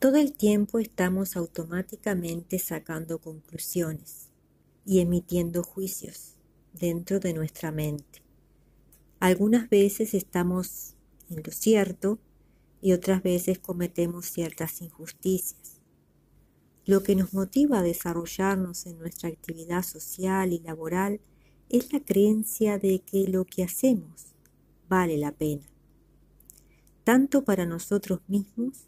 Todo el tiempo estamos automáticamente sacando conclusiones y emitiendo juicios dentro de nuestra mente. Algunas veces estamos en lo cierto y otras veces cometemos ciertas injusticias. Lo que nos motiva a desarrollarnos en nuestra actividad social y laboral es la creencia de que lo que hacemos vale la pena, tanto para nosotros mismos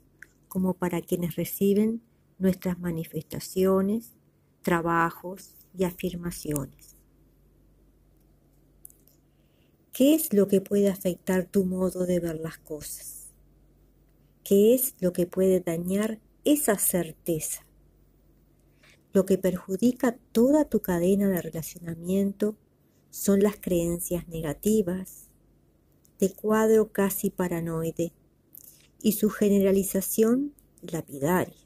como para quienes reciben nuestras manifestaciones, trabajos y afirmaciones. ¿Qué es lo que puede afectar tu modo de ver las cosas? ¿Qué es lo que puede dañar esa certeza? Lo que perjudica toda tu cadena de relacionamiento son las creencias negativas, de cuadro casi paranoide, y su generalización lapidaria.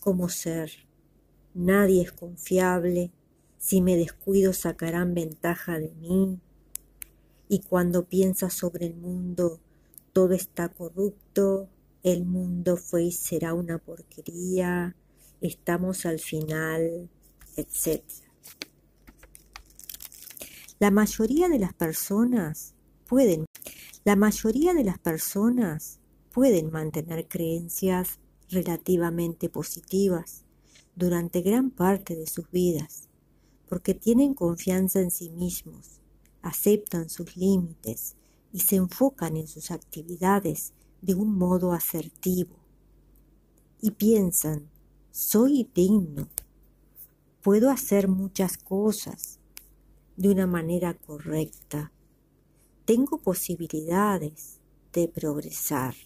Como ser, nadie es confiable, si me descuido sacarán ventaja de mí, y cuando piensas sobre el mundo, todo está corrupto, el mundo fue y será una porquería, estamos al final, etc. La mayoría de las personas pueden, la mayoría de las personas pueden mantener creencias relativamente positivas durante gran parte de sus vidas, porque tienen confianza en sí mismos, aceptan sus límites y se enfocan en sus actividades de un modo asertivo. Y piensan, soy digno, puedo hacer muchas cosas, de una manera correcta. Tengo posibilidades de progresar.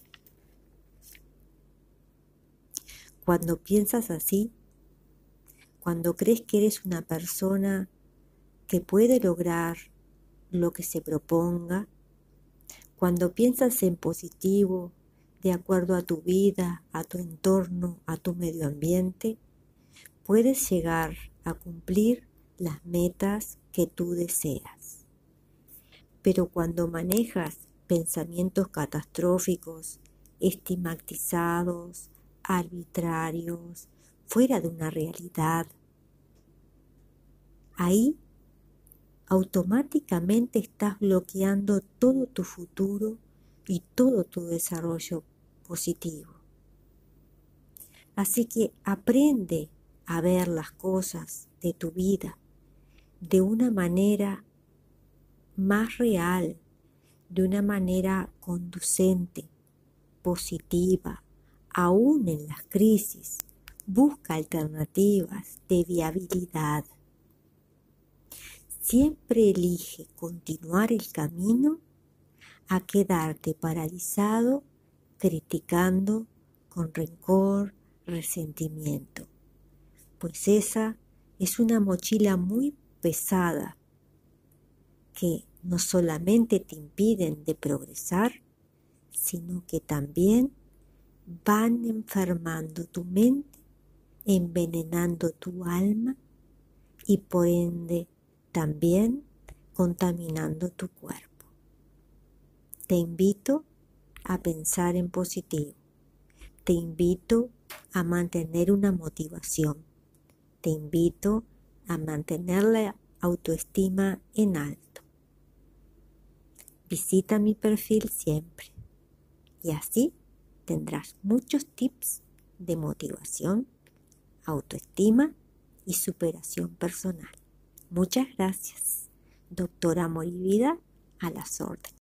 Cuando piensas así, cuando crees que eres una persona que puede lograr lo que se proponga, cuando piensas en positivo, de acuerdo a tu vida, a tu entorno, a tu medio ambiente, puedes llegar a cumplir las metas que tú deseas. Pero cuando manejas pensamientos catastróficos, estigmatizados, arbitrarios, fuera de una realidad, ahí automáticamente estás bloqueando todo tu futuro y todo tu desarrollo positivo. Así que aprende a ver las cosas de tu vida de una manera más real, de una manera conducente, positiva, aún en las crisis. Busca alternativas de viabilidad. Siempre elige continuar el camino a quedarte paralizado, criticando con rencor, resentimiento, pues esa es una mochila muy pesada que no solamente te impiden de progresar, sino que también van enfermando tu mente, envenenando tu alma y por ende también contaminando tu cuerpo. Te invito a pensar en positivo. Te invito a mantener una motivación. Te invito a mantener la autoestima en alto. Visita mi perfil siempre y así tendrás muchos tips de motivación, autoestima y superación personal. Muchas gracias. Doctora Morivida a las órdenes.